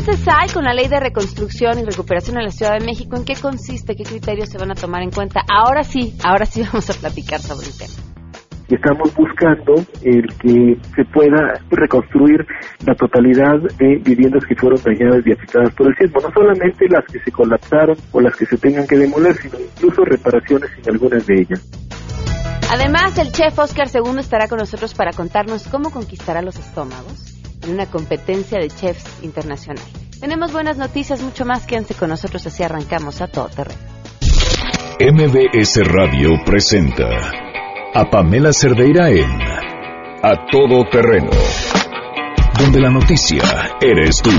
avances hay con la ley de reconstrucción y recuperación en la Ciudad de México? ¿En qué consiste? ¿Qué criterios se van a tomar en cuenta? Ahora sí, ahora sí vamos a platicar sobre el tema. Estamos buscando el que se pueda reconstruir la totalidad de viviendas que fueron dañadas y afectadas por el sismo, no solamente las que se colapsaron o las que se tengan que demoler, sino incluso reparaciones en algunas de ellas. Además, el chef Oscar II estará con nosotros para contarnos cómo conquistará los estómagos en una competencia de chefs internacional. Tenemos buenas noticias, mucho más. Quédense con nosotros así arrancamos a todo terreno. MBS Radio presenta a Pamela Cerdeira en A Todo Terreno, donde la noticia eres tú.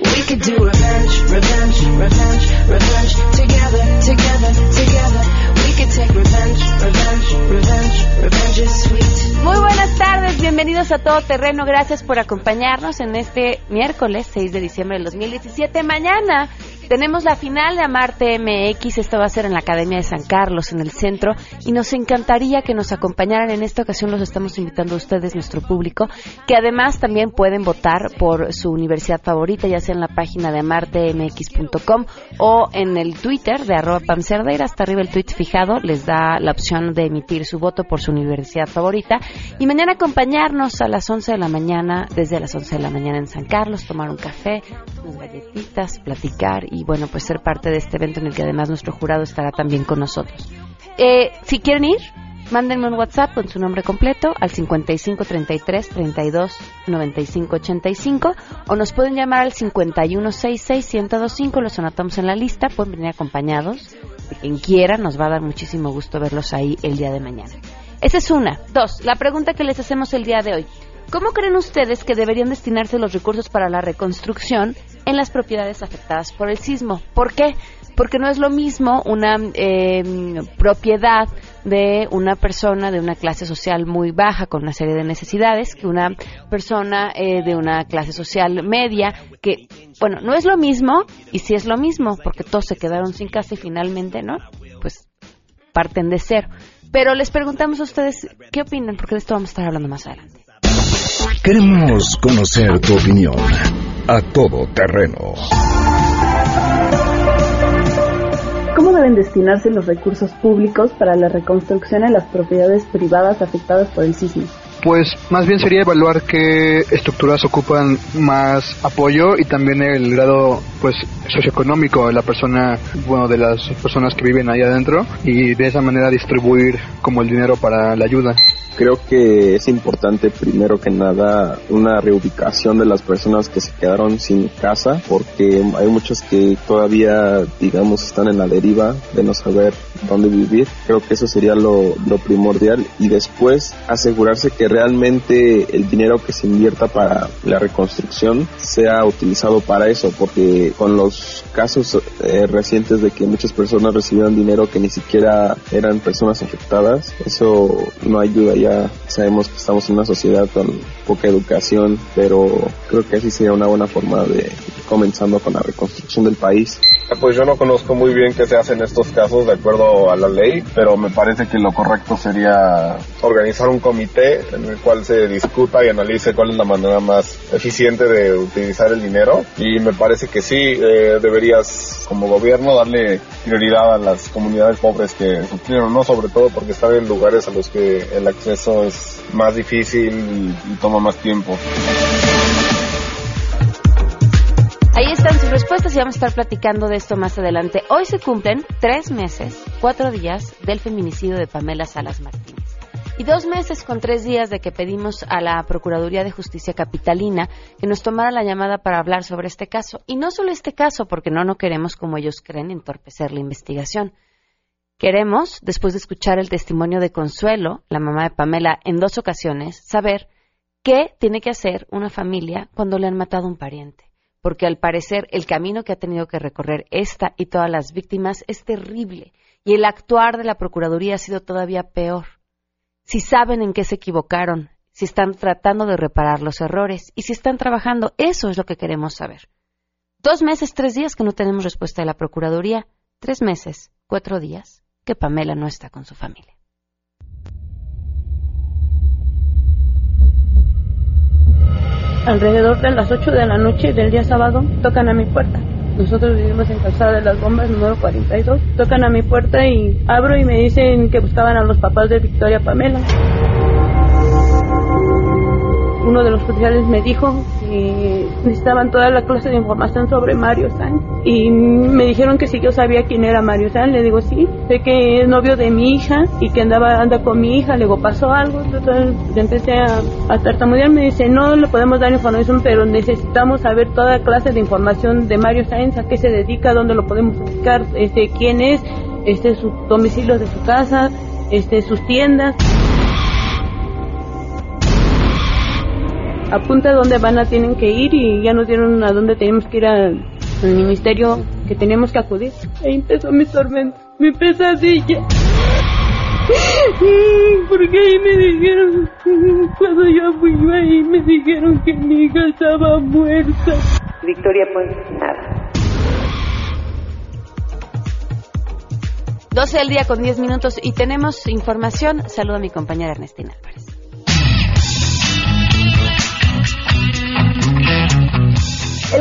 We could do revenge, revenge, revenge, revenge. Together, together, together. We could take Muy buenas tardes, bienvenidos a Todo Terreno. Gracias por acompañarnos en este miércoles 6 de diciembre del 2017. Mañana tenemos la final de Amarte MX. Esto va a ser en la Academia de San Carlos, en el centro. Y nos encantaría que nos acompañaran. En esta ocasión los estamos invitando a ustedes, nuestro público, que además también pueden votar por su universidad favorita, ya sea en la página de amartemx.com o en el Twitter de arroba Pam Cerdeira. Hasta arriba el tweet fijado les da la opción de emitir su voto por su universidad favorita. Y mañana acompañarnos a las 11 de la mañana, desde las 11 de la mañana en San Carlos, tomar un café, unas galletitas, platicar y bueno, pues ser parte de este evento en el que además nuestro jurado estará también con nosotros. Eh, si quieren ir, mándenme un WhatsApp con su nombre completo al 55 33 32 95 85 o nos pueden llamar al 51 66 1025, los anotamos en la lista, pueden venir acompañados quien quiera, nos va a dar muchísimo gusto verlos ahí el día de mañana. Esa es una. Dos, la pregunta que les hacemos el día de hoy. ¿Cómo creen ustedes que deberían destinarse los recursos para la reconstrucción en las propiedades afectadas por el sismo? ¿Por qué? Porque no es lo mismo una eh, propiedad de una persona de una clase social muy baja con una serie de necesidades que una persona eh, de una clase social media que, bueno, no es lo mismo y sí es lo mismo porque todos se quedaron sin casa y finalmente, ¿no? Pues parten de cero. Pero les preguntamos a ustedes qué opinan porque de esto vamos a estar hablando más adelante. Queremos conocer tu opinión. A Todo Terreno. ¿Cómo deben destinarse los recursos públicos para la reconstrucción en las propiedades privadas afectadas por el sismo? Pues más bien sería evaluar qué estructuras ocupan más apoyo y también el grado pues socioeconómico de la persona, bueno, de las personas que viven ahí adentro y de esa manera distribuir como el dinero para la ayuda. Creo que es importante primero que nada una reubicación de las personas que se quedaron sin casa porque hay muchos que todavía digamos están en la deriva de no saber dónde vivir. Creo que eso sería lo, primordial y después asegurarse que realmente el dinero que se invierta para la reconstrucción sea utilizado para eso porque con los casos eh, recientes de que muchas personas recibieron dinero que ni siquiera eran personas afectadas, eso no ayuda ya sabemos que estamos en una sociedad con poca educación, pero creo que así sería una buena forma de comenzando con la reconstrucción del país. Pues yo no conozco muy bien qué se hace en estos casos de acuerdo a la ley, pero me parece que lo correcto sería organizar un comité en el cual se discuta y analice cuál es la manera más eficiente de utilizar el dinero. Y me parece que sí, eh, deberías como gobierno darle prioridad a las comunidades pobres que sufrieron, ¿no? Sobre todo porque están en lugares a los que el acceso es más difícil y toma más tiempo. Ahí están sus respuestas y vamos a estar platicando de esto más adelante. Hoy se cumplen tres meses, cuatro días del feminicidio de Pamela Salas Martínez. Y dos meses con tres días de que pedimos a la Procuraduría de Justicia Capitalina que nos tomara la llamada para hablar sobre este caso. Y no solo este caso, porque no, no queremos, como ellos creen, entorpecer la investigación. Queremos, después de escuchar el testimonio de Consuelo, la mamá de Pamela, en dos ocasiones, saber qué tiene que hacer una familia cuando le han matado a un pariente porque al parecer el camino que ha tenido que recorrer esta y todas las víctimas es terrible y el actuar de la Procuraduría ha sido todavía peor. Si saben en qué se equivocaron, si están tratando de reparar los errores y si están trabajando, eso es lo que queremos saber. Dos meses, tres días que no tenemos respuesta de la Procuraduría, tres meses, cuatro días que Pamela no está con su familia. Alrededor de las 8 de la noche del día sábado, tocan a mi puerta. Nosotros vivimos en Calzada de las Bombas, número 42. Tocan a mi puerta y abro y me dicen que buscaban a los papás de Victoria Pamela. Uno de los oficiales me dijo que necesitaban toda la clase de información sobre Mario San. Y me dijeron que si yo sabía quién era Mario San, le digo sí, sé que es novio de mi hija y que andaba anda con mi hija, luego pasó algo, entonces empecé a, a tartamudear, me dice no le podemos dar información, pero necesitamos saber toda clase de información de Mario Sáenz, a qué se dedica, dónde lo podemos buscar, este quién es, este su domicilio de su casa, este sus tiendas. Apunta dónde van a tienen que ir y ya nos dieron a dónde tenemos que ir al, al ministerio que tenemos que acudir. Ahí empezó mi tormento, mi pesadilla. Porque ahí me dijeron, cuando yo fui ahí me dijeron que mi hija estaba muerta. Victoria Ponce, nada. 12 del día con 10 minutos y tenemos información. Saludo a mi compañera Ernestina Álvarez.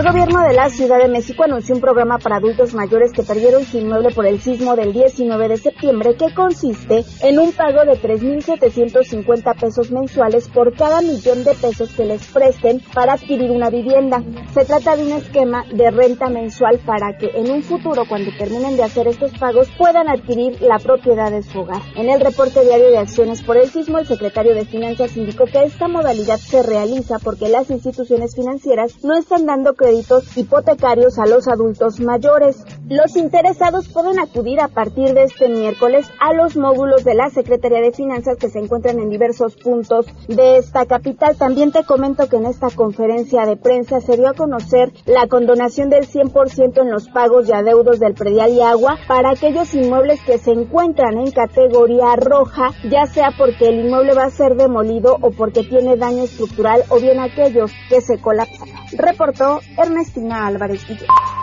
Gobierno de la Ciudad de México anunció un programa para adultos mayores que perdieron su inmueble por el sismo del 19 de septiembre que consiste en un pago de 3.750 pesos mensuales por cada millón de pesos que les presten para adquirir una vivienda. Se trata de un esquema de renta mensual para que en un futuro, cuando terminen de hacer estos pagos, puedan adquirir la propiedad de su hogar. En el reporte diario de acciones por el sismo, el secretario de Finanzas indicó que esta modalidad se realiza porque las instituciones financieras no están dando créditos hipotecarios a los adultos mayores. Los interesados pueden acudir a partir de este miércoles a los módulos de la Secretaría de Finanzas que se encuentran en diversos puntos de esta capital. También te comento que en esta conferencia de prensa se dio a conocer la condonación del 100% en los pagos y adeudos del predial y agua para aquellos inmuebles que se encuentran en categoría roja, ya sea porque el inmueble va a ser demolido o porque tiene daño estructural o bien aquellos que se colapsan. Reportó Ernestina Álvarez.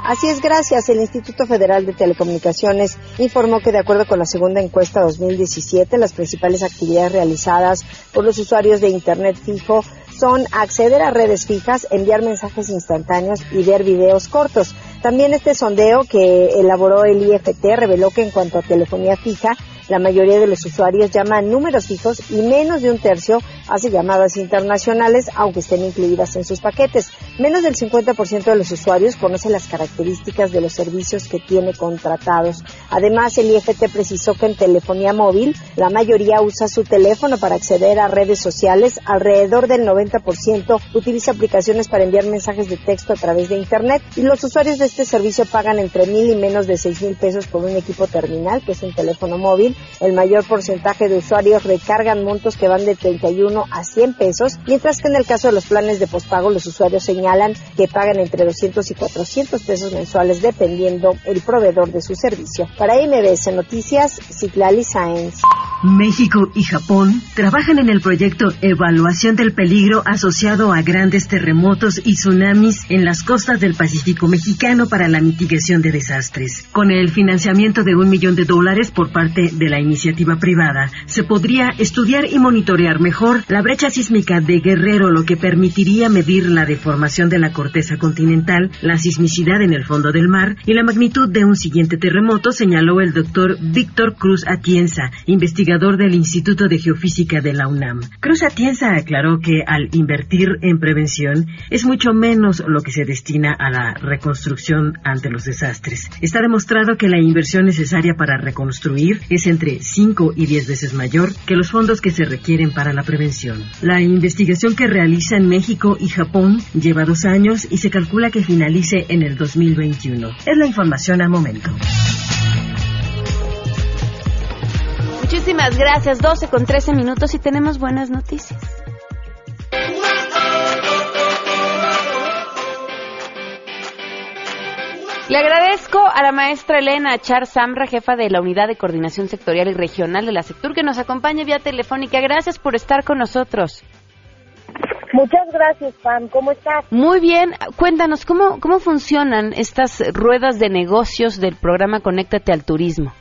Así es, gracias. El Instituto Federal de Telecomunicaciones informó que de acuerdo con la segunda encuesta 2017, las principales actividades realizadas por los usuarios de Internet fijo son acceder a redes fijas, enviar mensajes instantáneos y ver videos cortos. También este sondeo que elaboró el IFT reveló que en cuanto a telefonía fija, la mayoría de los usuarios llaman números fijos y menos de un tercio hace llamadas internacionales, aunque estén incluidas en sus paquetes. Menos del 50% de los usuarios conoce las características de los servicios que tiene contratados. Además, el IFT precisó que en telefonía móvil, la mayoría usa su teléfono para acceder a redes sociales. Alrededor del 90% utiliza aplicaciones para enviar mensajes de texto a través de Internet y los usuarios de este servicio pagan entre mil y menos de seis mil pesos por un equipo terminal, que es un teléfono móvil. El mayor porcentaje de usuarios recargan montos que van de 31 a 100 pesos, mientras que en el caso de los planes de pospago los usuarios señalan que pagan entre 200 y 400 pesos mensuales dependiendo el proveedor de su servicio. Para MBS Noticias, Citlali Sáenz. México y Japón trabajan en el proyecto Evaluación del Peligro asociado a grandes terremotos y tsunamis en las costas del Pacífico mexicano para la mitigación de desastres. Con el financiamiento de un millón de dólares por parte de la iniciativa privada, se podría estudiar y monitorear mejor la brecha sísmica de Guerrero, lo que permitiría medir la deformación de la corteza continental, la sismicidad en el fondo del mar y la magnitud de un siguiente terremoto, señaló el doctor Víctor Cruz Atienza, investigador del Instituto de Geofísica de la UNAM. Cruz Atienza aclaró que al invertir en prevención es mucho menos lo que se destina a la reconstrucción ante los desastres. Está demostrado que la inversión necesaria para reconstruir es entre 5 y 10 veces mayor que los fondos que se requieren para la prevención. La investigación que realizan México y Japón lleva dos años y se calcula que finalice en el 2021. Es la información al momento. Muchísimas gracias. 12 con 13 minutos y tenemos buenas noticias. Le agradezco a la maestra Elena Char Samra, jefa de la Unidad de Coordinación Sectorial y Regional de la Sectur, que nos acompaña vía telefónica. Gracias por estar con nosotros. Muchas gracias, Pam. ¿Cómo estás? Muy bien. Cuéntanos, ¿cómo, cómo funcionan estas ruedas de negocios del programa Conéctate al Turismo?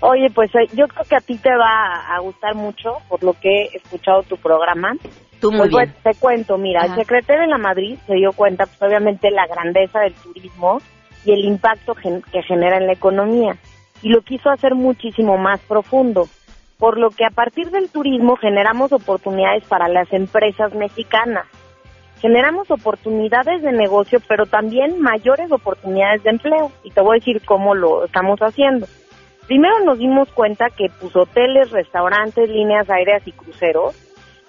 Oye, pues yo creo que a ti te va a gustar mucho por lo que he escuchado tu programa. Tú muy Pues, bien. pues, te cuento, mira, Ajá. el secretario de la Madrid se dio cuenta, pues obviamente, la grandeza del turismo y el impacto gen- que genera en la economía. Y lo quiso hacer muchísimo más profundo. Por lo que a partir del turismo generamos oportunidades para las empresas mexicanas. Generamos oportunidades de negocio, pero también mayores oportunidades de empleo. Y te voy a decir cómo lo estamos haciendo. Primero nos dimos cuenta que pues, hoteles, restaurantes, líneas aéreas y cruceros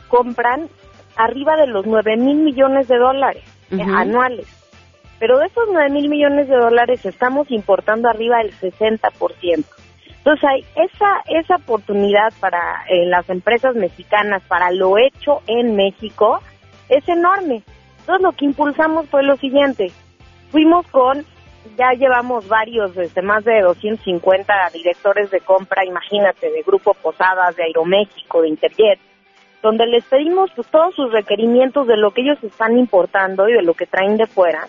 compran arriba de los 9 mil millones de dólares anuales. Pero de esos 9 mil millones de dólares estamos importando arriba del 60%. Entonces hay esa, esa oportunidad para eh, las empresas mexicanas, para lo hecho en México, es enorme. Entonces lo que impulsamos fue lo siguiente. Fuimos con, ya llevamos varios, desde más de 250 directores de compra, imagínate, de Grupo Posadas, de Aeroméxico, de Interjet, donde les pedimos todos sus requerimientos de lo que ellos están importando y de lo que traen de fuera.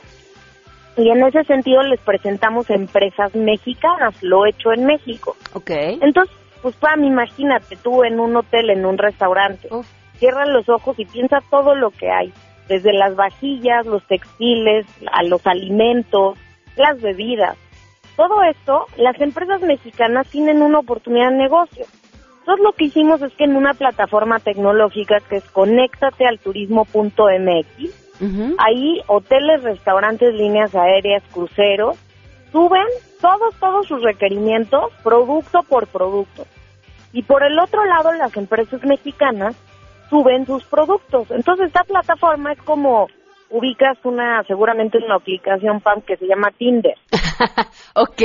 Y en ese sentido les presentamos empresas mexicanas, lo hecho en México. Ok. Entonces, pues Pam, imagínate tú en un hotel, en un restaurante, cierra los ojos y piensa todo lo que hay, desde las vajillas, los textiles, a los alimentos, las bebidas. Todo esto, las empresas mexicanas tienen una oportunidad de negocio. Entonces lo que hicimos es que en una plataforma tecnológica que es conéctatealturismo.mx, ahí hoteles, restaurantes, líneas aéreas, cruceros, suben todos, todos sus requerimientos, producto por producto. Y por el otro lado, las empresas mexicanas suben sus productos. Entonces, esta plataforma es como ubicas una, seguramente una aplicación PAM que se llama Tinder. Ok,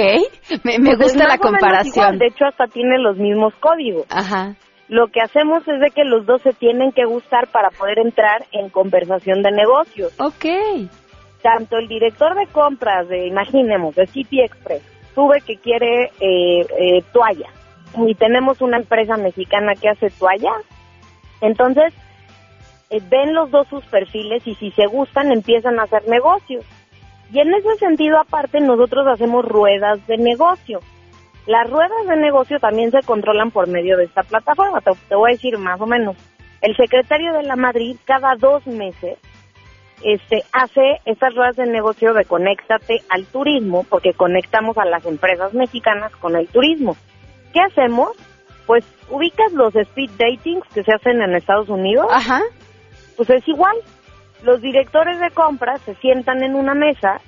me, me Pues es gusta la comparación. igual, De hecho, hasta tiene los mismos códigos. Ajá. Lo que hacemos es de que los dos se tienen que gustar para poder entrar en conversación de negocios. Ok. Tanto el director de compras de, imaginemos, de City Express, sube que quiere eh, eh, toalla. Y tenemos una empresa mexicana que hace toalla. Entonces, eh, ven los dos sus perfiles y si se gustan empiezan a hacer negocios. Y en ese sentido, aparte, nosotros hacemos ruedas de negocio. Las ruedas de negocio también se controlan por medio de esta plataforma. Te, te voy a decir más o menos. El secretario de la Madrid cada dos meses este, hace estas ruedas de negocio de conéctate al turismo, porque conectamos a las empresas mexicanas con el turismo. ¿Qué hacemos? Pues ubicas los speed datings que se hacen en Estados Unidos. Ajá. Pues es igual. Los directores de compras se sientan en una mesa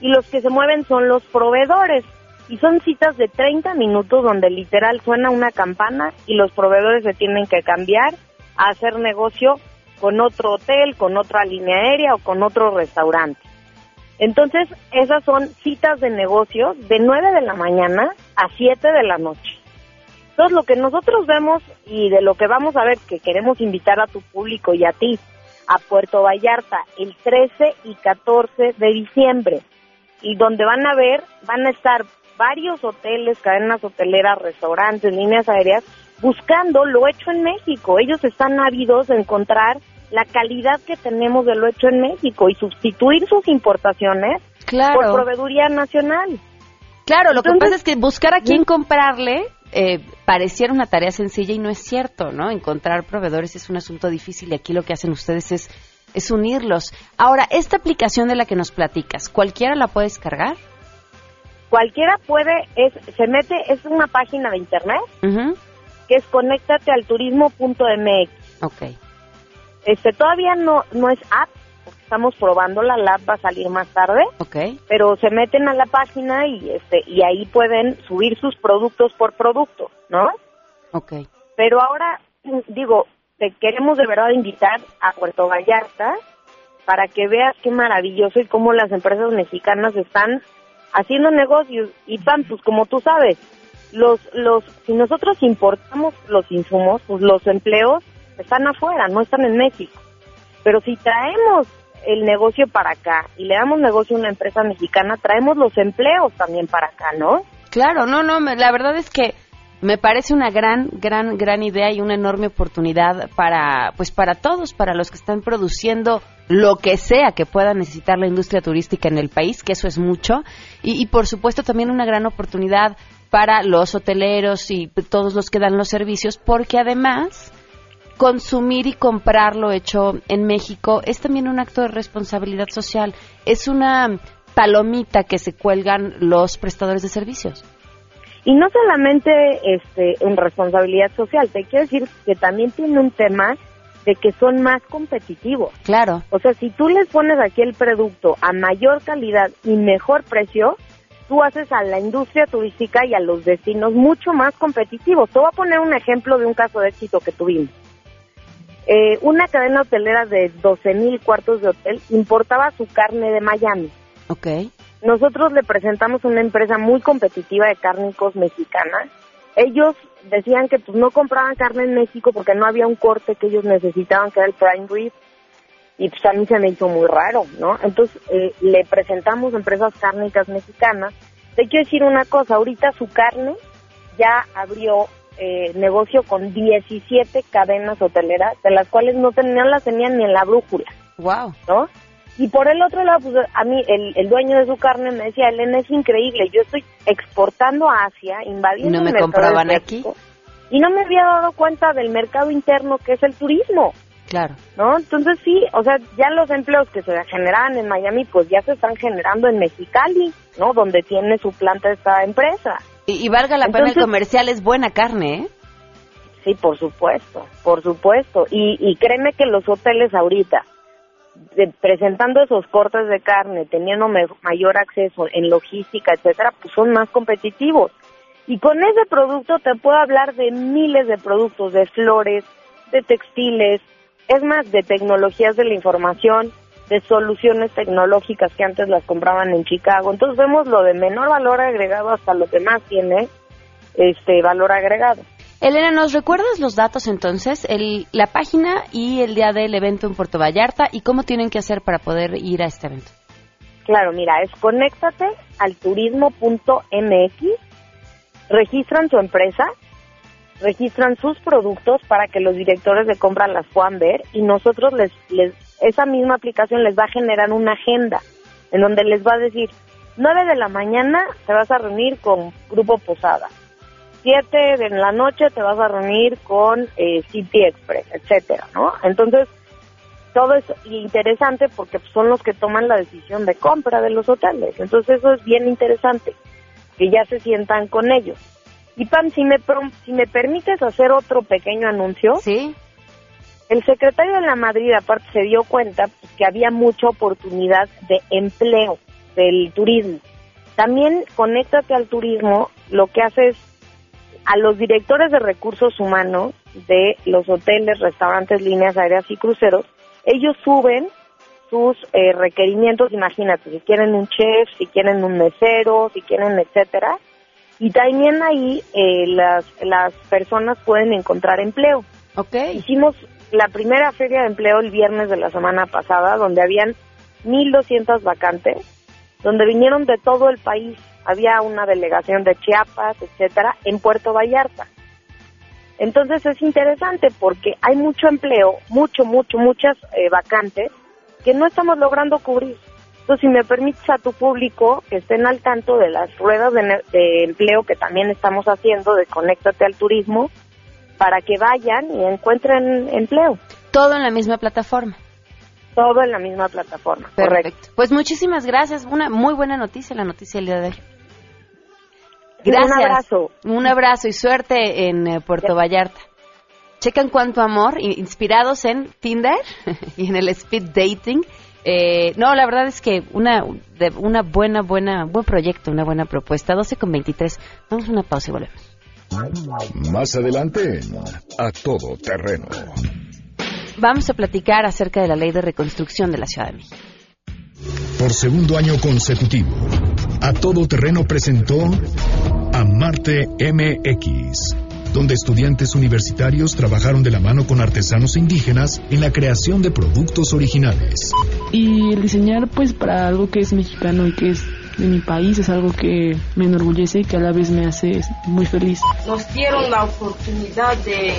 y los que se mueven son los proveedores. Y son citas de 30 minutos donde literal suena una campana y los proveedores se tienen que cambiar a hacer negocio con otro hotel, con otra línea aérea o con otro restaurante. Entonces, esas son citas de negocios de 9 de la mañana a 7 de la noche. Entonces, lo que nosotros vemos y de lo que vamos a ver, que queremos invitar a tu público y a ti, a Puerto Vallarta, el 13 y 14 de diciembre, y donde van a ver, van a estar varios hoteles, cadenas hoteleras, restaurantes, líneas aéreas, buscando lo hecho en México. Ellos están ávidos de encontrar la calidad que tenemos de lo hecho en México y sustituir sus importaciones Claro. por proveeduría nacional. Claro, lo que pasa es que buscar a quién comprarle eh, pareciera una tarea sencilla y no es cierto, ¿no? Encontrar proveedores es un asunto difícil y aquí lo que hacen ustedes es, es unirlos. Ahora, esta aplicación de la que nos platicas, ¿cualquiera la puede descargar? Cualquiera puede, es, se mete, es una página de internet Ujú. que es conéctatealturismo.mx. Ok. Este, todavía no, no es app, porque estamos probándola, la app va a salir más tarde, Ok. pero se meten a la página y este, y ahí pueden subir sus productos por producto, ¿no? Ok. Pero ahora, digo, te queremos de verdad invitar a Puerto Vallarta para que veas qué maravilloso y cómo las empresas mexicanas están haciendo negocios. Y pan, pues como tú sabes, los, los, si nosotros importamos los insumos, pues los empleos están afuera, no están en México. Pero si traemos el negocio para acá y le damos negocio a una empresa mexicana, traemos los empleos también para acá, ¿no? Claro, no, no, la verdad es que me parece una gran, gran, gran idea y una enorme oportunidad para, pues para todos, para los que están produciendo lo que sea que pueda necesitar la industria turística en el país, que eso es mucho, y, y por supuesto también una gran oportunidad para los hoteleros y todos los que dan los servicios, porque además consumir y comprarlo hecho en México es también un acto de responsabilidad social. Es una palomita que se cuelgan los prestadores de servicios. Y no solamente este, en responsabilidad social, te quiero decir que también tiene un tema de que son más competitivos. Claro. O sea, si tú les pones aquí el producto a mayor calidad y mejor precio, tú haces a la industria turística y a los destinos mucho más competitivos. Te voy a poner un ejemplo de un caso de éxito que tuvimos. Eh, una cadena hotelera de 12 mil cuartos de hotel importaba su carne de Miami. Ok. Nosotros le presentamos una empresa muy competitiva de cárnicos mexicana. Ellos decían que pues no compraban carne en México porque no había un corte que ellos necesitaban, que era el prime rib. Y pues a mí se me hizo muy raro, ¿no? Entonces eh, le presentamos empresas cárnicas mexicanas. Te quiero decir una cosa, ahorita su carne ya abrió eh, negocio con 17 cadenas hoteleras, de las cuales no tenían, las tenían ni en la brújula. Wow. ¿No? Y por el otro lado, pues a mí el, el dueño de su carne me decía, Elena, es increíble, yo estoy exportando a Asia, invadiendo Y no el me mercado compraban asiático, Y no me había dado cuenta del mercado interno que es el turismo, Claro. ¿no? Entonces sí, o sea, ya los empleos que se generaban en Miami, pues ya se están generando en Mexicali, ¿no? Donde tiene su planta esta empresa. Y, y valga la pena el comercial, es buena carne, ¿eh? Sí, por supuesto, por supuesto. Y, y créeme que los hoteles ahorita, de- presentando esos cortes de carne, teniendo mayor acceso en logística, etcétera, pues son más competitivos. Y con ese producto te puedo hablar de miles de productos, de flores, de textiles, es más, de tecnologías de la información, de soluciones tecnológicas que antes las compraban en Chicago. Entonces vemos lo de menor valor agregado hasta lo que más tiene este valor agregado. Elena, ¿nos recuerdas los datos entonces? El, la página y el día del evento en Puerto Vallarta y cómo tienen que hacer para poder ir a este evento. Claro, mira, es conéctate al turismo.mx, registran su empresa, registran sus productos para que los directores de compra las puedan ver y nosotros les, esa misma aplicación les va a generar una agenda en donde les va a decir 9 de la mañana te vas a reunir con Grupo Posada, 7 de la noche te vas a reunir con eh, City Express, etcétera, ¿no? Entonces todo es interesante porque pues, son los que toman la decisión de compra de los hoteles. Entonces eso es bien interesante, que ya se sientan con ellos. Y Pam, si me, si me permites hacer otro pequeño anuncio. Sí. El secretario de la Madrid aparte se dio cuenta pues, que había mucha oportunidad de empleo del turismo. También conéctate al turismo, lo que hace es a los directores de recursos humanos de los hoteles, restaurantes, líneas aéreas y cruceros, ellos suben sus eh, requerimientos, imagínate, si quieren un chef, si quieren un mesero, si quieren etcétera, y también ahí eh, las, las personas pueden encontrar empleo. Okay. Hicimos la primera feria de empleo el viernes de la semana pasada, donde habían 1.200 vacantes, donde vinieron de todo el país. Había una delegación de Chiapas, etcétera, en Puerto Vallarta. Entonces es interesante porque hay mucho empleo, mucho, mucho, muchas eh, vacantes que no estamos logrando cubrir. Entonces, si me permites a tu público que estén al tanto de las ruedas de, de empleo que también estamos haciendo, de Conéctate al Turismo, para que vayan y encuentren empleo. Todo en la misma plataforma. Todo en la misma plataforma, correcto. Perfecto. Pues muchísimas gracias. Una muy buena noticia, la noticia del día de hoy. Un Gracias. abrazo. Un abrazo y suerte en eh, Puerto Vallarta. Checan cuánto amor, inspirados en Tinder y en el speed dating. Eh, no, la verdad es que una, de- una buena, buena, buen proyecto, una buena propuesta. 12 con 23. Vamos a una pausa y volvemos. Más adelante en A Todo Terreno. Vamos a platicar acerca de la ley de reconstrucción de la Ciudad de México. Por segundo año consecutivo, A Todo Terreno presentó a Marte MX, donde estudiantes universitarios trabajaron de la mano con artesanos indígenas en la creación de productos originales. Y el diseñar pues para algo que es mexicano y que es de mi país es algo que me enorgullece y que a la vez me hace muy feliz. nos dieron la oportunidad de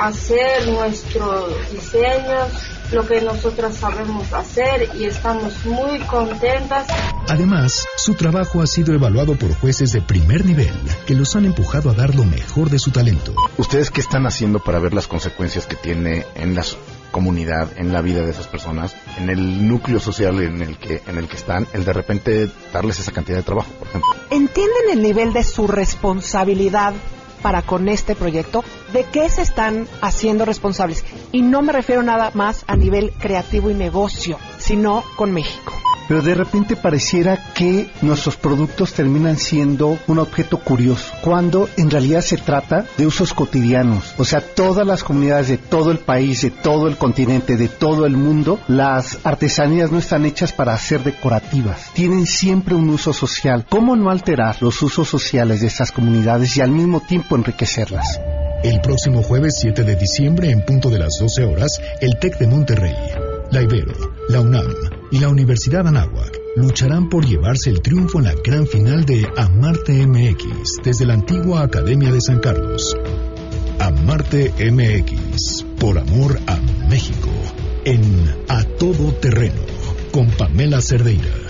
hacer nuestros diseños, lo que nosotras sabemos hacer y estamos muy contentas. Además, su trabajo ha sido evaluado por jueces de primer nivel que los han empujado a dar lo mejor de su talento. ¿Ustedes qué están haciendo para ver las consecuencias que tiene en la comunidad, en la vida de esas personas, en el núcleo social en el que en el que están, el de repente darles esa cantidad de trabajo, por ejemplo? ¿Entienden el nivel de su responsabilidad para con este proyecto? ¿De qué se están haciendo responsables? Y no me refiero nada más a nivel creativo y negocio, sino con México pero de repente pareciera que nuestros productos terminan siendo un objeto curioso, cuando en realidad se trata de usos cotidianos. O sea, todas las comunidades de todo el país, de todo el continente, de todo el mundo, las artesanías no están hechas para ser decorativas, tienen siempre un uso social. ¿Cómo no alterar los usos sociales de estas comunidades y al mismo tiempo enriquecerlas? El próximo jueves 7 de diciembre, en punto de las 12 horas, el TEC de Monterrey, la Ibero, la UNAM y la Universidad Anáhuac lucharán por llevarse el triunfo en la gran final de Amarte MX desde la antigua Academia de San Carlos. Amarte MX, por amor a México, en A Todo Terreno, con Pamela Cerdeira.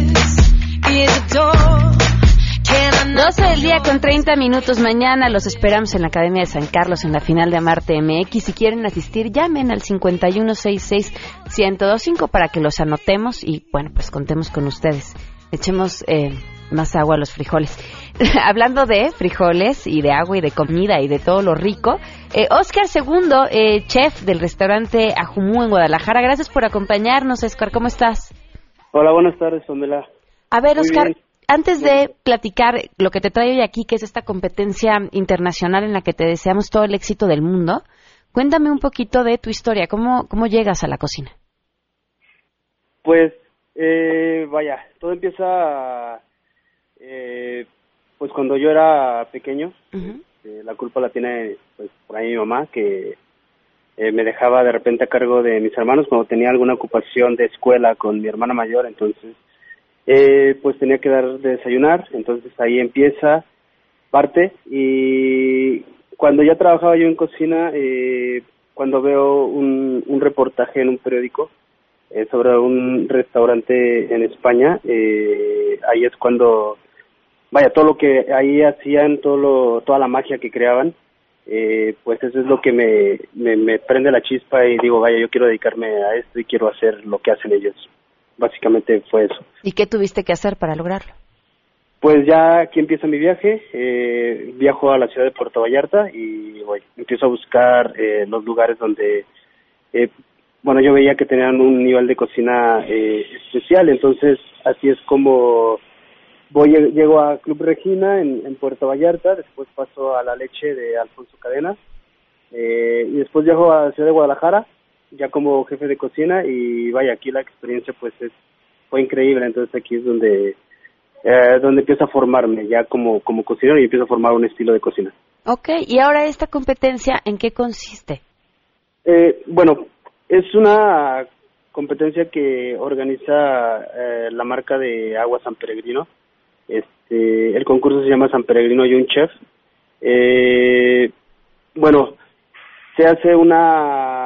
12 del día con 30 minutos mañana. Los esperamos en la Academia de San Carlos en la final de Amarte MX. Si quieren asistir, llamen al 5166-1025 para que los anotemos y, bueno, pues contemos con ustedes. Echemos eh, más agua a los frijoles. Hablando de frijoles y de agua y de comida y de todo lo rico, eh, Oscar Segundo, eh, chef del restaurante Ajumú en Guadalajara. Gracias por acompañarnos, Oscar. ¿Cómo estás? Hola, buenas tardes, Pamela. A ver, Muy Oscar, bien. antes de platicar lo que te trae hoy aquí, que es esta competencia internacional en la que te deseamos todo el éxito del mundo, cuéntame un poquito de tu historia. ¿Cómo, cómo llegas a la cocina? Pues, eh, vaya, todo empieza, eh, pues cuando yo era pequeño. Eh, la culpa la tiene, pues, por ahí mi mamá, que eh, me dejaba de repente a cargo de mis hermanos cuando tenía alguna ocupación de escuela con mi hermana mayor, entonces, eh, pues tenía que dar de desayunar, entonces ahí empieza parte y cuando ya trabajaba yo en cocina, eh, cuando veo un, un reportaje en un periódico eh, sobre un restaurante en España, eh, ahí es cuando, vaya, todo lo que ahí hacían, todo lo, toda la magia que creaban, eh, pues eso es lo que me, me, me prende la chispa y digo, vaya, yo quiero dedicarme a esto y quiero hacer lo que hacen ellos. Básicamente fue eso. ¿Y qué tuviste que hacer para lograrlo? Pues ya aquí empieza mi viaje, eh, viajo a la ciudad de Puerto Vallarta y empiezo a buscar eh, los lugares donde, eh, bueno, yo veía que tenían un nivel de cocina eh, especial, entonces así es como voy llego a Club Regina en, en Puerto Vallarta, después paso a La Leche de Alfonso Cadena eh, y después viajo a la ciudad de Guadalajara ya como jefe de cocina y vaya, aquí la experiencia pues es, fue increíble, entonces aquí es donde eh, donde empiezo a formarme ya como, como cocinero y empiezo a formar un estilo de cocina. Ok, y ahora esta competencia, ¿en qué consiste? Eh, bueno, es una competencia que organiza eh, la marca de Agua San Peregrino. Este, el concurso se llama San Peregrino y un chef. Eh, bueno, se hace una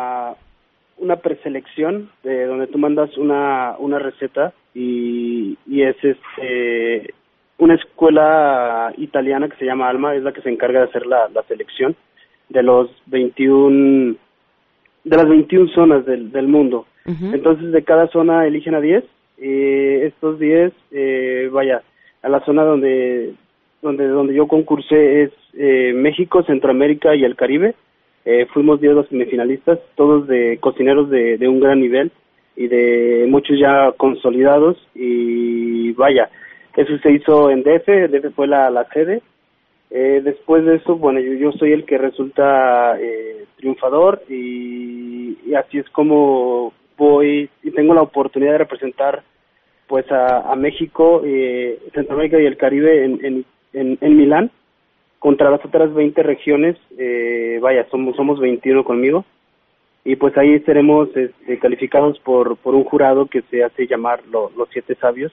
una preselección de donde tú mandas una una receta y, y es este una escuela italiana que se llama Alma es la que se encarga de hacer la, la selección de los 21 de las 21 zonas del, del mundo. Entonces de cada zona eligen a 10 y estos 10 eh, vaya a la zona donde donde donde yo concursé es eh, México, Centroamérica y el Caribe. Eh, fuimos 10 los semifinalistas, todos de cocineros de, de un gran nivel y de muchos ya consolidados y vaya, eso se hizo en DF, DF fue la, la sede, Eh, después de eso, bueno, yo, yo soy el que resulta eh, triunfador y, así es como voy y tengo la oportunidad de representar pues a, México, eh, Centroamérica y el Caribe en, en, en Milán contra las otras 20 regiones, eh, vaya, somos somos 21 conmigo y pues ahí seremos este, calificados por por un jurado que se hace llamar lo- los siete sabios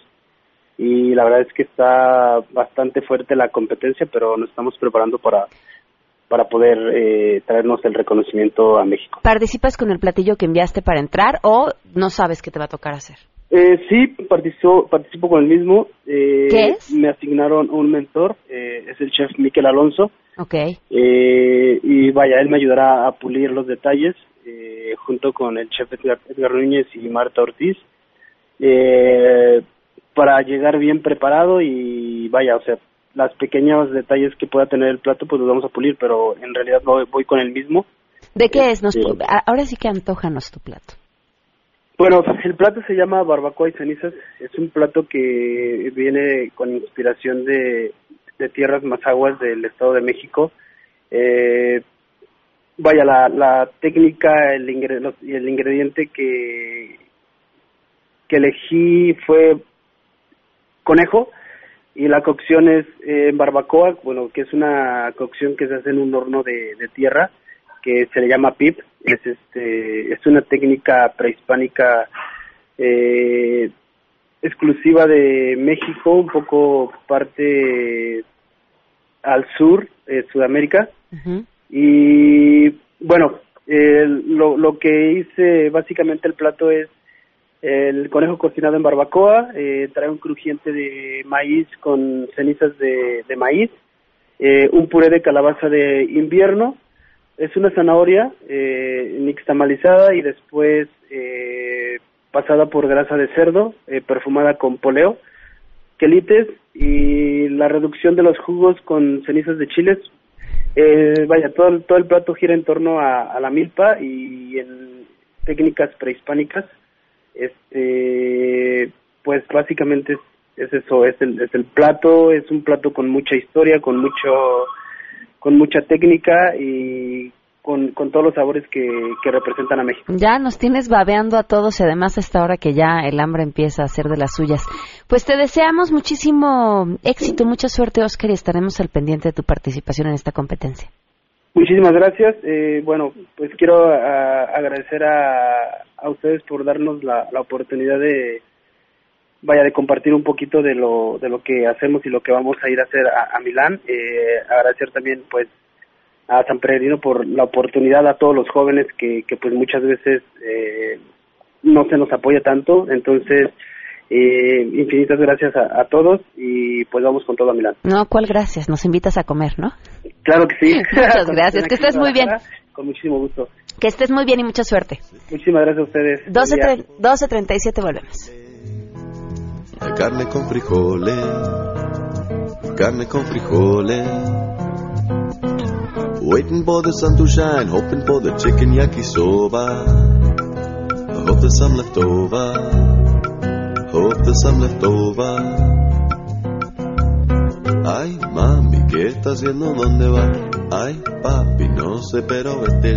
y la verdad es que está bastante fuerte la competencia, pero nos estamos preparando para para poder eh, traernos el reconocimiento a México. ¿Participas con el platillo que enviaste para entrar o no sabes qué te va a tocar hacer? Eh, sí, participo, participo con el mismo. Eh, ¿Qué es? Me asignaron un mentor, eh, es el chef Miquel Alonso. Ok. Eh, y vaya, él me ayudará a pulir los detalles eh, junto con el chef Edgar, Edgar Núñez y Marta Ortiz eh, para llegar bien preparado y vaya, o sea, las pequeños detalles que pueda tener el plato pues los vamos a pulir, pero en realidad voy, voy con el mismo. ¿De qué es? Nos, ahora sí que antojanos tu plato. Bueno, el plato se llama barbacoa y cenizas. Es un plato que viene con inspiración de, de tierras más aguas del Estado de México. Eh, vaya, la, la técnica el ingre- el ingrediente que, elegí fue conejo y la cocción es eh, barbacoa, bueno, que es una cocción que se hace en un horno de, de tierra que se le llama pip. Es este es una técnica prehispánica eh, exclusiva de México, un poco parte al sur, eh, Sudamérica. Y bueno, eh, lo, lo que hice básicamente el plato es el conejo cocinado en barbacoa, eh, trae un crujiente de maíz con cenizas de, de maíz, eh, un puré de calabaza de invierno, es una zanahoria eh, nixtamalizada y después eh, pasada por grasa de cerdo, eh, perfumada con poleo, quelites y la reducción de los jugos con cenizas de chiles. Eh, vaya, todo, todo el plato gira en torno a, a la milpa y en técnicas prehispánicas. Este, pues básicamente es, es eso, es el, es el plato, es un plato con mucha historia, con mucho, con mucha técnica y con, con todos los sabores que, que representan a México. Ya nos tienes babeando a todos y además a esta hora que ya el hambre empieza a hacer de las suyas. Pues te deseamos muchísimo éxito, mucha suerte, Oscar, y estaremos al pendiente de tu participación en esta competencia. Muchísimas gracias. Eh, bueno, pues quiero a- agradecer a, a ustedes por darnos la, la oportunidad de, vaya, de compartir un poquito de lo, de lo que hacemos y lo que vamos a ir a hacer a, a Milán. Eh, agradecer también, pues, a San Peregrino por la oportunidad a todos los jóvenes que, que pues muchas veces eh, no se nos apoya tanto. Entonces, eh, infinitas gracias a, a todos y pues vamos con todo a Milán. No, ¿cuál gracias? Nos invitas a comer, ¿no? Claro que sí. Muchas gracias, que estés muy bien. Con muchísimo gusto. Que estés muy bien y mucha suerte. Muchísimas gracias a ustedes. Buen día. 12, 12.37 volvemos. Carne con frijoles, carne con frijoles. Waiting for the sun to shine, hoping for the chicken yakisoba. I hope there's some left over. Hope there's some left over. Ay, mami, ¿qué estás haciendo? ¿Dónde va? Ay, papi, no sé, pero vete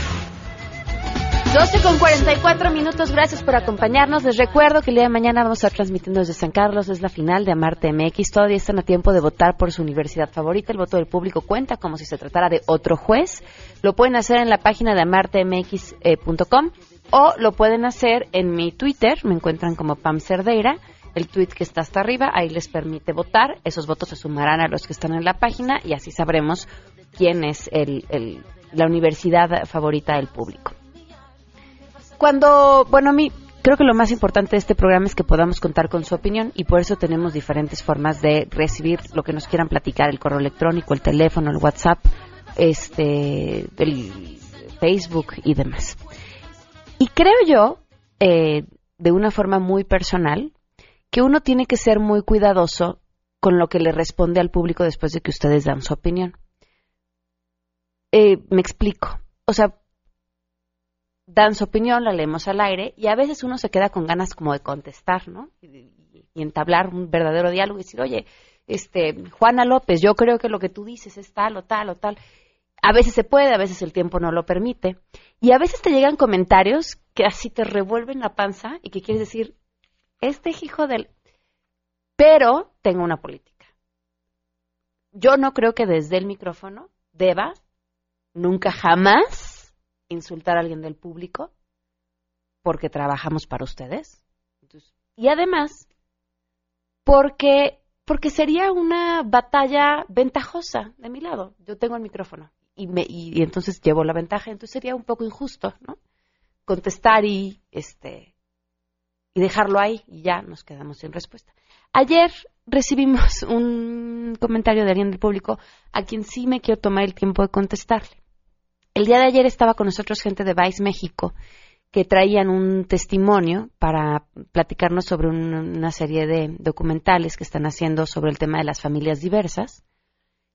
12 con 44 minutos, gracias por acompañarnos. Les recuerdo que el día de mañana vamos a estar transmitiendo desde San Carlos, es la final de Amarte MX. Todavía están a tiempo de votar por su universidad favorita. El voto del público cuenta como si se tratara de otro juez. Lo pueden hacer en la página de amartemx.com o lo pueden hacer en mi Twitter, me encuentran como Pam Cerdeira. El tweet que está hasta arriba, ahí les permite votar. Esos votos se sumarán a los que están en la página y así sabremos quién es el- el- la universidad favorita del público. Cuando, bueno, a mí creo que lo más importante de este programa es que podamos contar con su opinión y por eso tenemos diferentes formas de recibir lo que nos quieran platicar, el correo electrónico, el teléfono, el WhatsApp, este, el Facebook y demás. Y creo yo, eh, de una forma muy personal, que uno tiene que ser muy cuidadoso con lo que le responde al público después de que ustedes dan su opinión. Eh, me explico. O sea, dan su opinión, la leemos al aire y a veces uno se queda con ganas como de contestar, ¿no? Y, entablar un verdadero diálogo y decir, oye, este, Juana López, yo creo que lo que tú dices es tal o tal o tal. A veces se puede, a veces el tiempo no lo permite. Y a veces te llegan comentarios que así te revuelven la panza y que quieres decir, este hijo del... Pero tengo una política. Yo no creo que desde el micrófono deba nunca jamás insultar a alguien del público porque trabajamos para ustedes. Y además, porque, porque sería una batalla ventajosa de mi lado. Yo tengo el micrófono y, me, y entonces llevo la ventaja, entonces sería un poco injusto, ¿no? Contestar y, este, y dejarlo ahí y ya nos quedamos sin respuesta. Ayer recibimos un comentario de alguien del público a quien sí me quiero tomar el tiempo de contestarle. El día de ayer estaba con nosotros gente de Vice México que traían un testimonio para platicarnos sobre un, una serie de documentales que están haciendo sobre el tema de las familias diversas.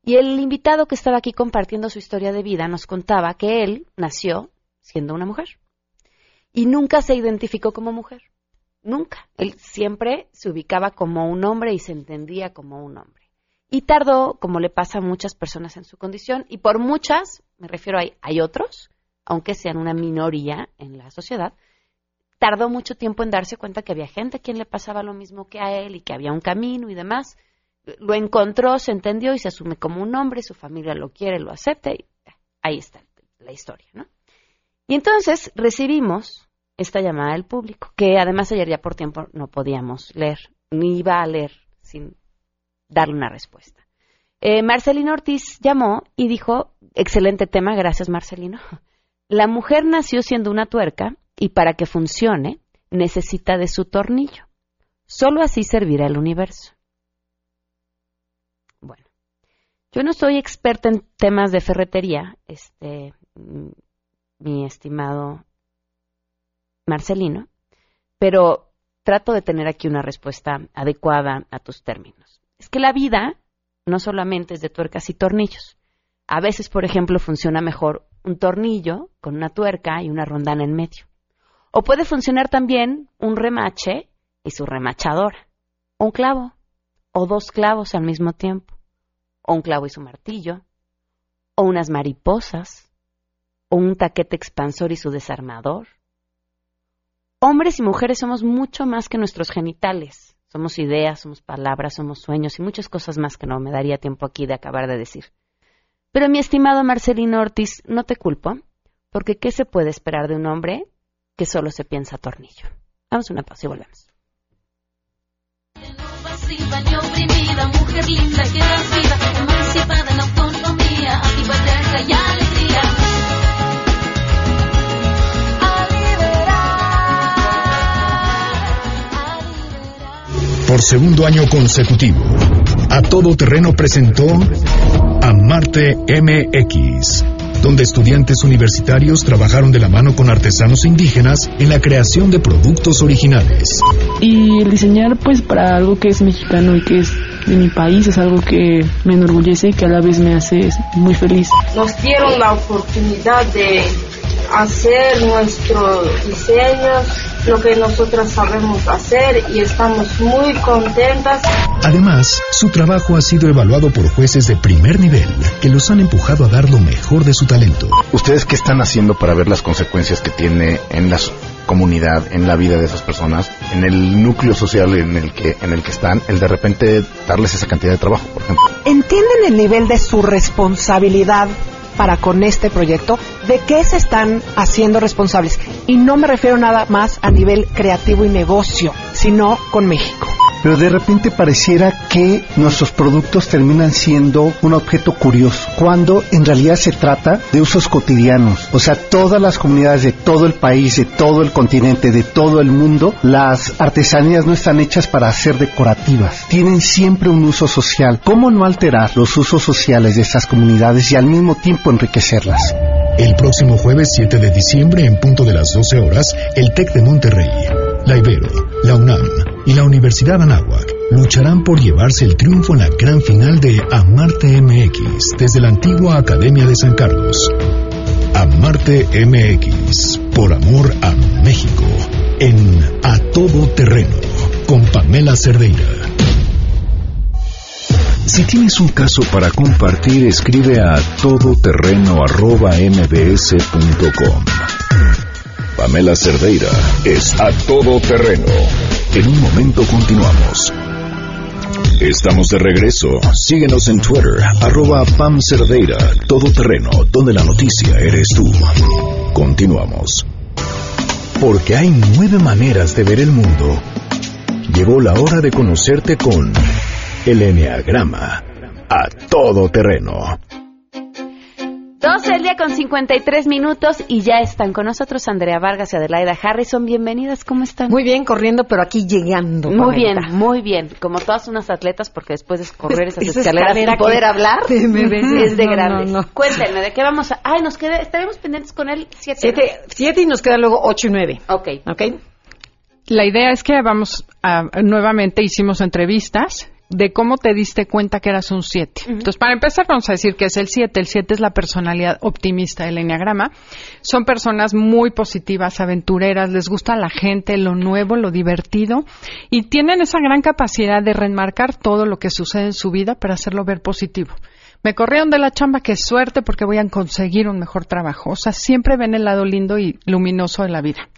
Y el invitado que estaba aquí compartiendo su historia de vida nos contaba que él nació siendo una mujer y nunca se identificó como mujer. Nunca. Él siempre se ubicaba como un hombre y se entendía como un hombre. Y tardó, como le pasa a muchas personas en su condición, y por muchas, me refiero a hay otros, aunque sean una minoría en la sociedad, tardó mucho tiempo en darse cuenta que había gente a quien le pasaba lo mismo que a él y que había un camino y demás. Lo encontró, se entendió y se asume como un hombre, su familia lo quiere, lo acepta y ahí está la historia, ¿no? Y entonces recibimos esta llamada del público, que además ayer ya por tiempo no podíamos leer, ni iba a leer sin darle una respuesta. Eh, Marcelino Ortiz llamó y dijo, excelente tema, gracias Marcelino. La mujer nació siendo una tuerca y para que funcione necesita de su tornillo. Solo así servirá el universo. Bueno, yo no soy experta en temas de ferretería, este, mi estimado Marcelino, pero trato de tener aquí una respuesta adecuada a tus términos. Es que la vida no solamente es de tuercas y tornillos. A veces, por ejemplo, funciona mejor un tornillo con una tuerca y una rondana en medio. O puede funcionar también un remache y su remachadora. Un clavo. O dos clavos al mismo tiempo. O un clavo y su martillo. O unas mariposas. O un taquete expansor y su desarmador. Hombres y mujeres somos mucho más que nuestros genitales. Somos ideas, somos palabras, somos sueños y muchas cosas más que no me daría tiempo aquí de acabar de decir. Pero mi estimado Marcelino Ortiz, no te culpo, porque ¿qué se puede esperar de un hombre que solo se piensa tornillo? Vamos a una pausa y volvemos. Por segundo año consecutivo, a todo terreno presentó a Marte MX, donde estudiantes universitarios trabajaron de la mano con artesanos indígenas en la creación de productos originales. Y el diseñar pues para algo que es mexicano y que es de mi país es algo que me enorgullece y que a la vez me hace muy feliz. Nos dieron la oportunidad de hacer nuestros diseños, lo que nosotras sabemos hacer y estamos muy contentas. Además, su trabajo ha sido evaluado por jueces de primer nivel que los han empujado a dar lo mejor de su talento. ¿Ustedes qué están haciendo para ver las consecuencias que tiene en la comunidad, en la vida de esas personas, en el núcleo social en el que en el que están, el de repente darles esa cantidad de trabajo, por ejemplo? ¿Entienden el nivel de su responsabilidad para con este proyecto, de qué se están haciendo responsables. Y no me refiero nada más a nivel creativo y negocio, sino con México. Pero de repente pareciera que nuestros productos terminan siendo un objeto curioso, cuando en realidad se trata de usos cotidianos. O sea, todas las comunidades de todo el país, de todo el continente, de todo el mundo, las artesanías no están hechas para ser decorativas. Tienen siempre un uso social. ¿Cómo no alterar los usos sociales de estas comunidades y al mismo tiempo enriquecerlas? El próximo jueves 7 de diciembre, en punto de las 12 horas, el TEC de Monterrey la Ibero, la UNAM y la Universidad Anáhuac lucharán por llevarse el triunfo en la gran final de Amarte MX desde la antigua Academia de San Carlos. Amarte MX, por amor a México, en A Todo Terreno, con Pamela Cerdeira. Si tienes un caso para compartir, escribe a todoterreno.mbs.com. Pamela Cerdeira es a todo terreno. En un momento continuamos. Estamos de regreso. Síguenos en Twitter, arroba Pam Cerdeira, todo terreno, donde la noticia eres tú. Continuamos. Porque hay nueve maneras de ver el mundo. Llegó la hora de conocerte con el Enneagrama a todo terreno. 12 del día con 53 minutos y ya están con nosotros Andrea Vargas y Adelaida Harrison. Bienvenidas, ¿cómo están? Muy bien, corriendo, pero aquí llegando. Muy bien, muy bien. Como todas unas atletas, porque después de correr esas Esa escaleras escalera sin poder que- hablar, Sí, me ves. es de No, grandes. no. Cuéntenme, ¿de qué vamos a...? Ay, nos queda... Estaremos pendientes con él siete. Siete, siete y nos quedan luego ocho y nueve. Ok. ¿Ok? La idea es que vamos a, nuevamente hicimos entrevistas de cómo te diste cuenta que eras un 7. Entonces, para empezar, vamos a decir que es el 7. El 7 es la personalidad optimista del Enneagrama. Son personas muy positivas, aventureras, les gusta la gente, lo nuevo, lo divertido y tienen esa gran capacidad de remarcar todo lo que sucede en su vida para hacerlo ver positivo. Me corrieron de la chamba, qué suerte porque voy a conseguir un mejor trabajo. O sea, siempre ven el lado lindo y luminoso de la vida.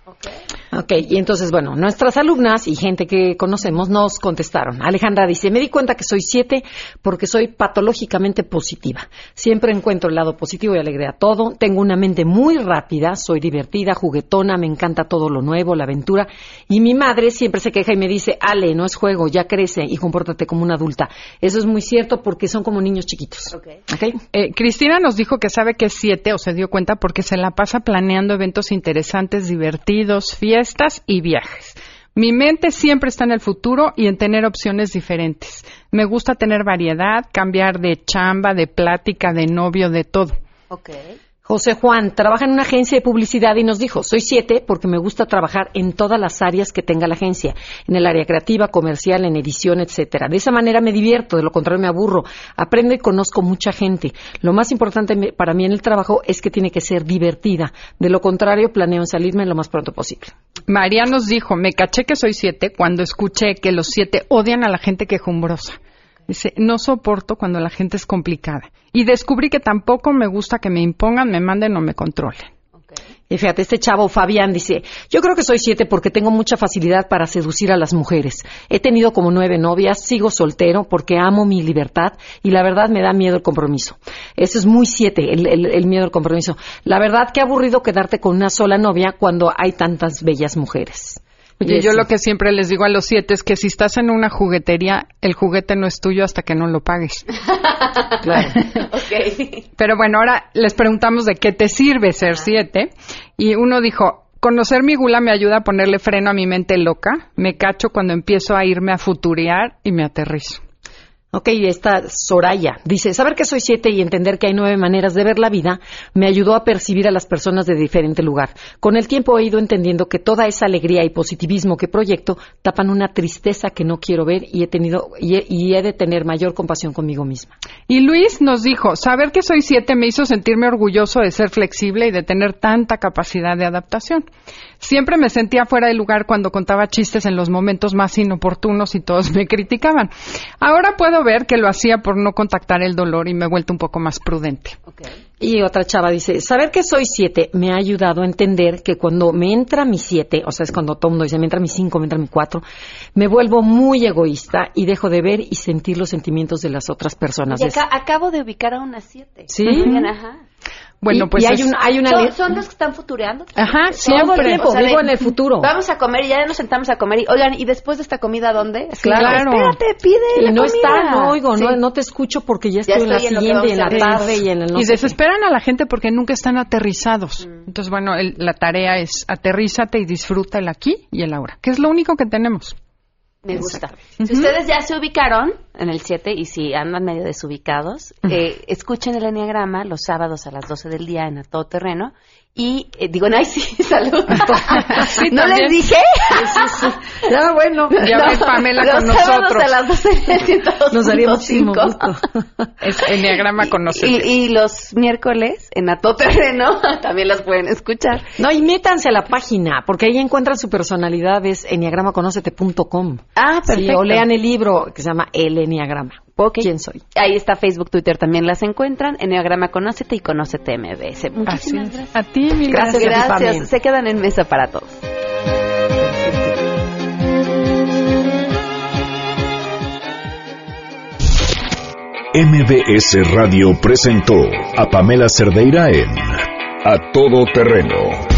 Ok, y entonces, bueno, nuestras alumnas y gente que conocemos nos contestaron. Alejandra dice, me di cuenta que soy siete porque soy patológicamente positiva. Siempre encuentro el lado positivo y alegre a todo. Tengo una mente muy rápida, soy divertida, juguetona, me encanta todo lo nuevo, la aventura. Y mi madre siempre se queja y me dice, Ale, no es juego, ya crece y compórtate como una adulta. Eso es muy cierto porque son como niños chiquitos. ¿Ok? Eh, Cristina nos dijo que sabe que es siete o se dio cuenta porque se la pasa planeando eventos interesantes, divertidos, fiestas y viajes. Mi mente siempre está en el futuro y en tener opciones diferentes. Me gusta tener variedad, cambiar de chamba, de plática, de novio, de todo. José Juan trabaja en una agencia de publicidad y nos dijo, soy siete porque me gusta trabajar en todas las áreas que tenga la agencia, en el área creativa, comercial, en edición, etcétera. De esa manera me divierto, de lo contrario me aburro, aprendo y conozco mucha gente. Lo más importante para mí en el trabajo es que tiene que ser divertida. De lo contrario, planeo en salirme lo más pronto posible. María nos dijo, me caché que soy siete cuando escuché que los siete odian a la gente quejumbrosa. Dice, no soporto cuando la gente es complicada. Y descubrí que tampoco me gusta que me impongan, me manden o me controlen. Y fíjate, este chavo Fabián dice, yo creo que soy siete porque tengo mucha facilidad para seducir a las mujeres. He tenido como nueve novias, sigo soltero porque amo mi libertad y la verdad me da miedo el compromiso. Eso es muy siete, el, el- el miedo al compromiso. La verdad que aburrido quedarte con una sola novia cuando hay tantas bellas mujeres. Oye, yo lo que siempre les digo a los siete es que si estás en una juguetería, el juguete no es tuyo hasta que no lo pagues. Claro. Pero bueno, ahora les preguntamos de qué te sirve ser siete. Y uno dijo, conocer mi gula me ayuda a ponerle freno a mi mente loca. Me cacho cuando empiezo a irme a futurear y me aterrizo. Ok, esta Soraya dice, saber que soy siete y entender que hay nueve maneras de ver la vida me ayudó a percibir a las personas de diferente lugar. Con el tiempo he ido entendiendo que toda esa alegría y positivismo que proyecto tapan una tristeza que no quiero ver y he tenido y he, y he de tener mayor compasión conmigo misma. Y Luis nos dijo, saber que soy siete me hizo sentirme orgulloso de ser flexible y de tener tanta capacidad de adaptación. Siempre me sentía fuera de lugar cuando contaba chistes en los momentos más inoportunos y todos me criticaban. Ahora puedo ver que lo hacía por no contactar el dolor y me he vuelto un poco más prudente. Y otra chava dice, saber que soy siete me ha ayudado a entender que cuando me entra mi siete, o sea, es cuando todo mundo dice, me entra mi cinco, me entra mi cuatro, me vuelvo muy egoísta y dejo de ver y sentir los sentimientos de las otras personas. Y Es- acá, acabo de ubicar a unas siete. Sí. Ajá. Bueno, Y- pues y hay es- una- hay una ¿Son, son los que están futureando? Ajá, Todo siempre. el tiempo, de- en el futuro. Vamos a comer y ya nos sentamos a comer y, oigan, ¿y después de esta comida dónde? Es Claro. Espérate, pide Y la no comida. está, no oigo, Sí. no, no te escucho porque ya Ya estoy, en la estoy en que siguiente, y en la tarde y en el no y desesperan a la gente porque nunca están aterrizados. Entonces, bueno, el- la tarea es aterrízate y disfruta el aquí y el ahora, que es lo único que tenemos. Me gusta. Si ustedes ya se ubicaron en el 7 y si andan medio desubicados, eh, escuchen el Enneagrama los sábados a las 12 del día en A Todo Terreno Y eh, digo, ay, sí, salud. Sí, ¿No también. les dije? Ya, bueno. Ya ves Pamela con nosotros. a las 12 Nos daría muchísimo 102.5. gusto. Es Enneagrama Conocete. Y, y los miércoles en A Todo Terreno también las pueden escuchar. No, y métanse a la página, porque ahí encuentran su personalidad, es enneagramaconocete.com. Ah, Sí, perfecto. o lean el libro que se llama El Enneagrama. ¿Quién soy? Ahí está Facebook, Twitter, también las encuentran. Enneagrama Conócete y Conócete MBS. Muchísimas gracias. A ti, mil Gracias, gracias. Se quedan en mesa para todos. MBS Radio presentó a Pamela Cerdeira en A Todo Terreno.